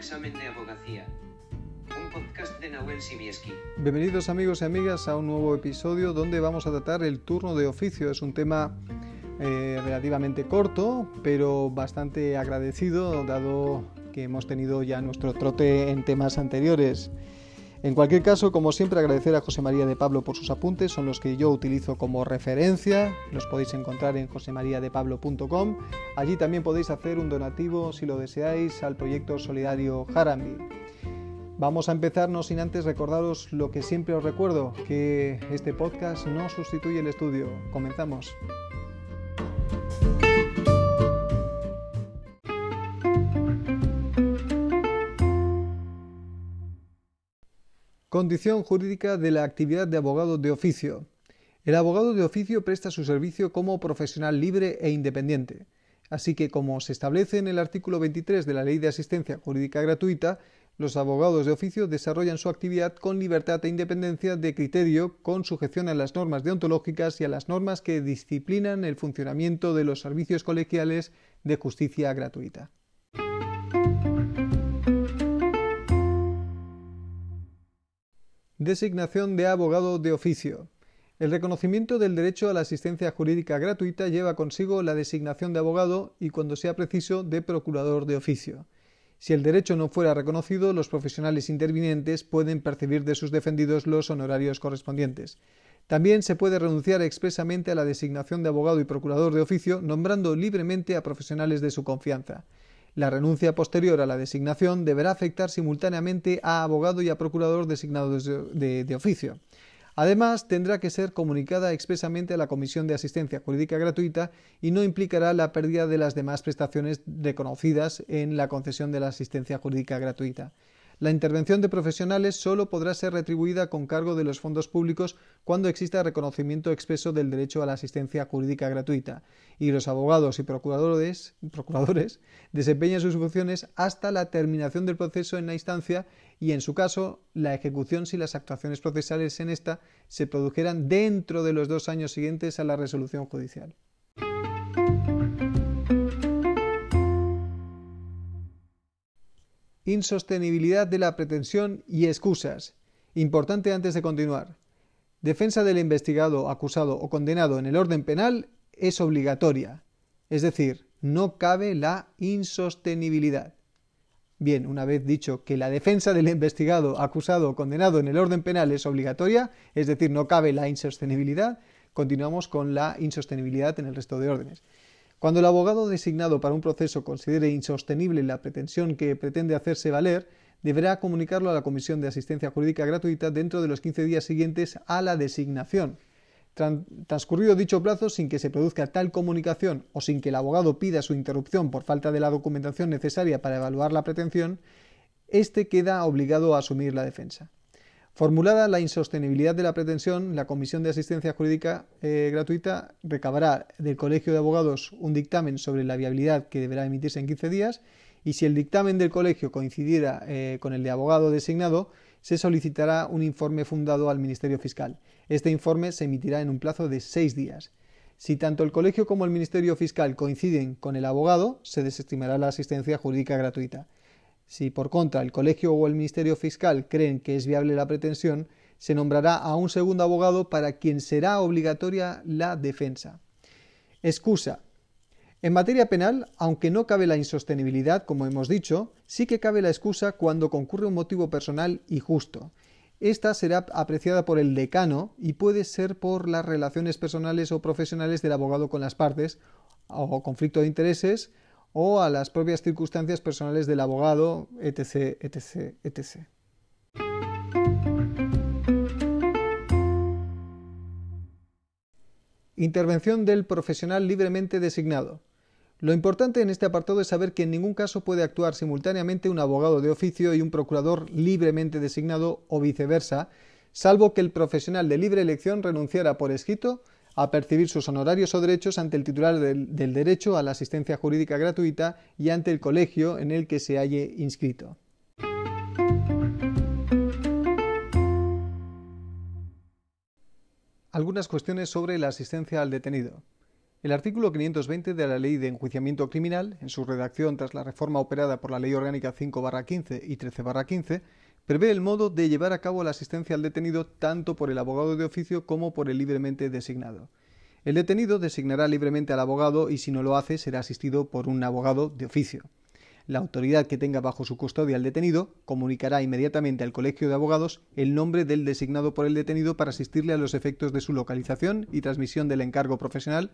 examen de abogacía. Un podcast de Nahuel Sibieski. Bienvenidos amigos y amigas a un nuevo episodio donde vamos a tratar el turno de oficio. Es un tema eh, relativamente corto, pero bastante agradecido, dado que hemos tenido ya nuestro trote en temas anteriores. En cualquier caso, como siempre, agradecer a José María de Pablo por sus apuntes, son los que yo utilizo como referencia, los podéis encontrar en josemariadepablo.com. Allí también podéis hacer un donativo, si lo deseáis, al proyecto solidario Harambi. Vamos a empezar, no sin antes recordaros lo que siempre os recuerdo, que este podcast no sustituye el estudio. Comenzamos. Condición jurídica de la actividad de abogado de oficio. El abogado de oficio presta su servicio como profesional libre e independiente. Así que, como se establece en el artículo 23 de la Ley de Asistencia Jurídica Gratuita, los abogados de oficio desarrollan su actividad con libertad e independencia de criterio, con sujeción a las normas deontológicas y a las normas que disciplinan el funcionamiento de los servicios colegiales de justicia gratuita. Designación de abogado de oficio. El reconocimiento del derecho a la asistencia jurídica gratuita lleva consigo la designación de abogado y, cuando sea preciso, de procurador de oficio. Si el derecho no fuera reconocido, los profesionales intervinientes pueden percibir de sus defendidos los honorarios correspondientes. También se puede renunciar expresamente a la designación de abogado y procurador de oficio, nombrando libremente a profesionales de su confianza. La renuncia posterior a la designación deberá afectar simultáneamente a abogado y a procurador designados de, de, oficio. Además, tendrá que ser comunicada expresamente a la Comisión de Asistencia Jurídica Gratuita y no implicará la pérdida de las demás prestaciones reconocidas en la concesión de la asistencia jurídica gratuita. La intervención de profesionales solo podrá ser retribuida con cargo de los fondos públicos cuando exista reconocimiento expreso del derecho a la asistencia jurídica gratuita y los abogados y procuradores, procuradores desempeñan sus funciones hasta la terminación del proceso en la instancia y, en su caso, la ejecución si las actuaciones procesales en esta se produjeran dentro de los dos años siguientes a la resolución judicial. Insostenibilidad de la pretensión y excusas. Importante antes de continuar. Defensa del investigado, acusado o condenado en el orden penal es obligatoria. Es decir, no cabe la insostenibilidad. Bien, una vez dicho que la defensa del investigado, acusado o condenado en el orden penal es obligatoria, es decir, no cabe la insostenibilidad, continuamos con la insostenibilidad en el resto de órdenes. Cuando el abogado designado para un proceso considere insostenible la pretensión que pretende hacerse valer, deberá comunicarlo a la Comisión de Asistencia Jurídica Gratuita dentro de los 15 días siguientes a la designación. Transcurrido dicho plazo sin que se produzca tal comunicación o sin que el abogado pida su interrupción por falta de la documentación necesaria para evaluar la pretensión, éste queda obligado a asumir la defensa. Formulada la insostenibilidad de la pretensión, la Comisión de Asistencia Jurídica eh, Gratuita recabará del Colegio de Abogados un dictamen sobre la viabilidad que deberá emitirse en 15 días y si el dictamen del colegio coincidiera eh, con el de abogado designado, se solicitará un informe fundado al Ministerio Fiscal. Este informe se emitirá en un plazo de seis días. Si tanto el colegio como el Ministerio Fiscal coinciden con el abogado, se desestimará la asistencia jurídica gratuita. Si por contra el colegio o el Ministerio Fiscal creen que es viable la pretensión, se nombrará a un segundo abogado para quien será obligatoria la defensa. Excusa. En materia penal, aunque no cabe la insostenibilidad, como hemos dicho, sí que cabe la excusa cuando concurre un motivo personal y justo. Esta será apreciada por el decano y puede ser por las relaciones personales o profesionales del abogado con las partes, o conflicto de intereses, o a las propias circunstancias personales del abogado, etc., etc., etc. Intervención del profesional libremente designado. Lo importante en este apartado es saber que en ningún caso puede actuar simultáneamente un abogado de oficio y un procurador libremente designado o viceversa, salvo que el profesional de libre elección renunciara por escrito a percibir sus honorarios o derechos ante el titular del, derecho a la asistencia jurídica gratuita y ante el colegio en el que se halle inscrito. Algunas cuestiones sobre la asistencia al detenido. El artículo 520 de la Ley de Enjuiciamiento Criminal, en su redacción tras la reforma operada por la Ley Orgánica 5-15 y 13-15, prevé el modo de llevar a cabo la asistencia al detenido tanto por el abogado de oficio como por el libremente designado. El detenido designará libremente al abogado y si no lo hace será asistido por un abogado de oficio. La autoridad que tenga bajo su custodia al detenido comunicará inmediatamente al colegio de abogados el nombre del designado por el detenido para asistirle a los efectos de su localización y transmisión del encargo profesional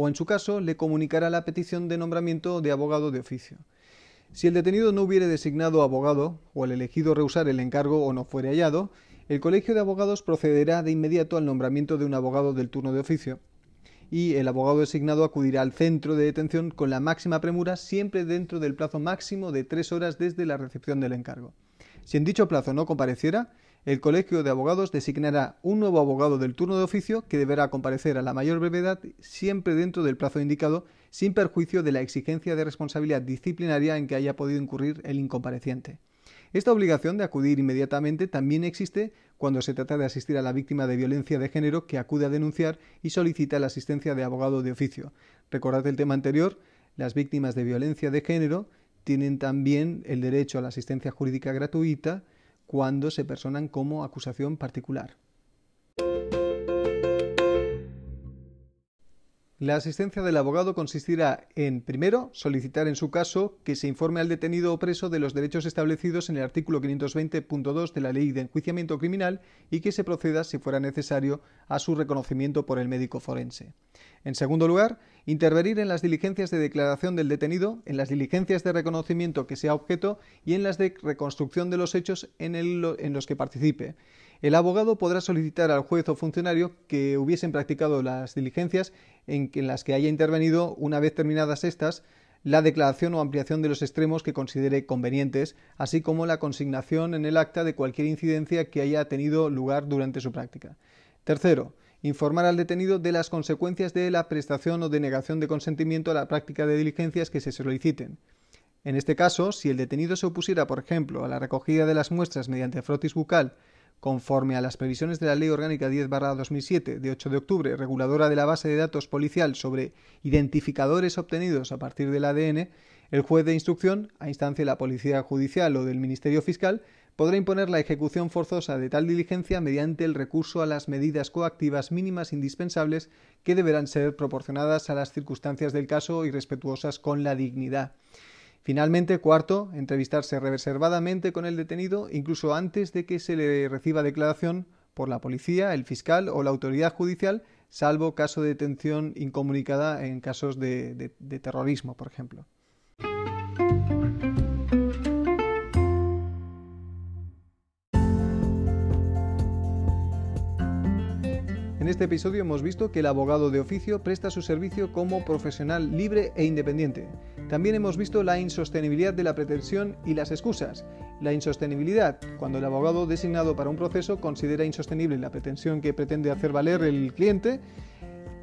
o en su caso le comunicará la petición de nombramiento de abogado de oficio. Si el detenido no hubiere designado abogado o el elegido rehusar el encargo o no fuere hallado, el colegio de abogados procederá de inmediato al nombramiento de un abogado del turno de oficio y el abogado designado acudirá al centro de detención con la máxima premura siempre dentro del plazo máximo de tres horas desde la recepción del encargo. Si en dicho plazo no compareciera, el Colegio de Abogados designará un nuevo abogado del turno de oficio que deberá comparecer a la mayor brevedad siempre dentro del plazo indicado, sin perjuicio de la exigencia de responsabilidad disciplinaria en que haya podido incurrir el incompareciente. Esta obligación de acudir inmediatamente también existe cuando se trata de asistir a la víctima de violencia de género que acude a denunciar y solicita la asistencia de abogado de oficio. Recordad el tema anterior, las víctimas de violencia de género tienen también el derecho a la asistencia jurídica gratuita, cuando se personan como acusación particular. La asistencia del abogado consistirá en, primero, solicitar en su caso que se informe al detenido o preso de los derechos establecidos en el artículo 520.2 de la Ley de Enjuiciamiento Criminal y que se proceda, si fuera necesario, a su reconocimiento por el médico forense. En segundo lugar, intervenir en las diligencias de declaración del detenido, en las diligencias de reconocimiento que sea objeto y en las de reconstrucción de los hechos en, en los que participe el abogado podrá solicitar al juez o funcionario que hubiesen practicado las diligencias en, las que haya intervenido, una vez terminadas estas, la declaración o ampliación de los extremos que considere convenientes, así como la consignación en el acta de cualquier incidencia que haya tenido lugar durante su práctica. Tercero, informar al detenido de las consecuencias de la prestación o denegación de consentimiento a la práctica de diligencias que se soliciten. En este caso, si el detenido se opusiera, por ejemplo, a la recogida de las muestras mediante frotis bucal Conforme a las previsiones de la Ley Orgánica 10-2007 de 8 de octubre, reguladora de la base de datos policial sobre identificadores obtenidos a partir del ADN, el juez de instrucción, a instancia de la Policía Judicial o del Ministerio Fiscal, podrá imponer la ejecución forzosa de tal diligencia mediante el recurso a las medidas coactivas mínimas indispensables que deberán ser proporcionadas a las circunstancias del caso y respetuosas con la dignidad. Finalmente, cuarto, entrevistarse reservadamente con el detenido incluso antes de que se le reciba declaración por la policía, el fiscal o la autoridad judicial, salvo caso de detención incomunicada en casos de, terrorismo, por ejemplo. En este episodio hemos visto que el abogado de oficio presta su servicio como profesional libre e independiente. También hemos visto la insostenibilidad de la pretensión y las excusas. La insostenibilidad, cuando el abogado designado para un proceso considera insostenible la pretensión que pretende hacer valer el cliente,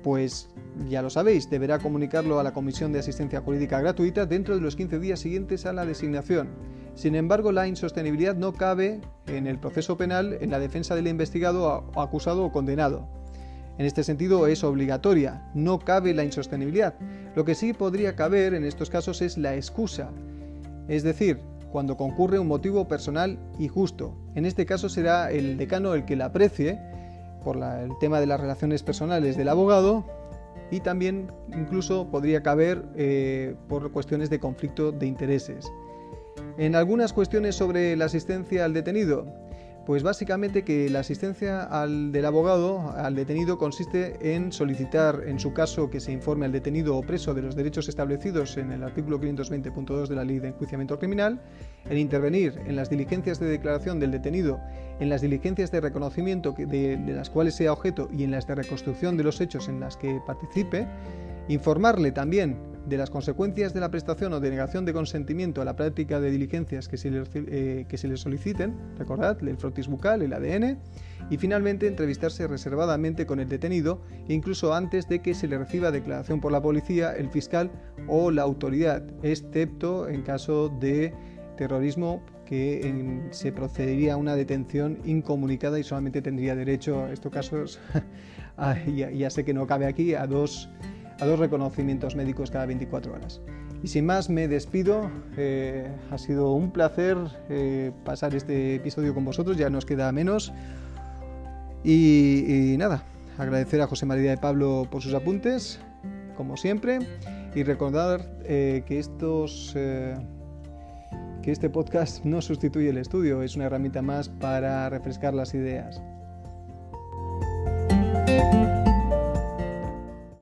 pues ya lo sabéis, deberá comunicarlo a la Comisión de Asistencia Jurídica Gratuita dentro de los 15 días siguientes a la designación. Sin embargo, la insostenibilidad no cabe en el proceso penal en la defensa del investigado, acusado o condenado. En este sentido es obligatoria, no cabe la insostenibilidad. Lo que sí podría caber en estos casos es la excusa, es decir, cuando concurre un motivo personal y justo. En este caso será el decano el que la aprecie por el tema de las relaciones personales del abogado y también incluso podría caber eh, por cuestiones de conflicto de intereses. En algunas cuestiones sobre la asistencia al detenido, pues básicamente que la asistencia del abogado al detenido consiste en solicitar, en su caso, que se informe al detenido o preso de los derechos establecidos en el artículo 520.2 de la Ley de Enjuiciamiento Criminal, en intervenir en las diligencias de declaración del detenido, en las diligencias de reconocimiento de las cuales sea objeto y en las de reconstrucción de los hechos en las que participe, informarle también de las consecuencias de la prestación o denegación de consentimiento a la práctica de diligencias que se le, eh, que se le soliciten, recordad, el frotis bucal, el ADN, y finalmente entrevistarse reservadamente con el detenido, incluso antes de que se le reciba declaración por la policía, el fiscal o la autoridad, excepto en caso de terrorismo que se procedería a una detención incomunicada y solamente tendría derecho, en estos casos, ya sé que no cabe aquí, a dos a dos reconocimientos médicos cada 24 horas. Y sin más, me despido. Eh, ha sido un placer eh, pasar este episodio con vosotros, ya nos queda menos. Y, nada, agradecer a José María de Pablo por sus apuntes, como siempre, y recordar eh, que estos que este podcast no sustituye el estudio, es una herramienta más para refrescar las ideas.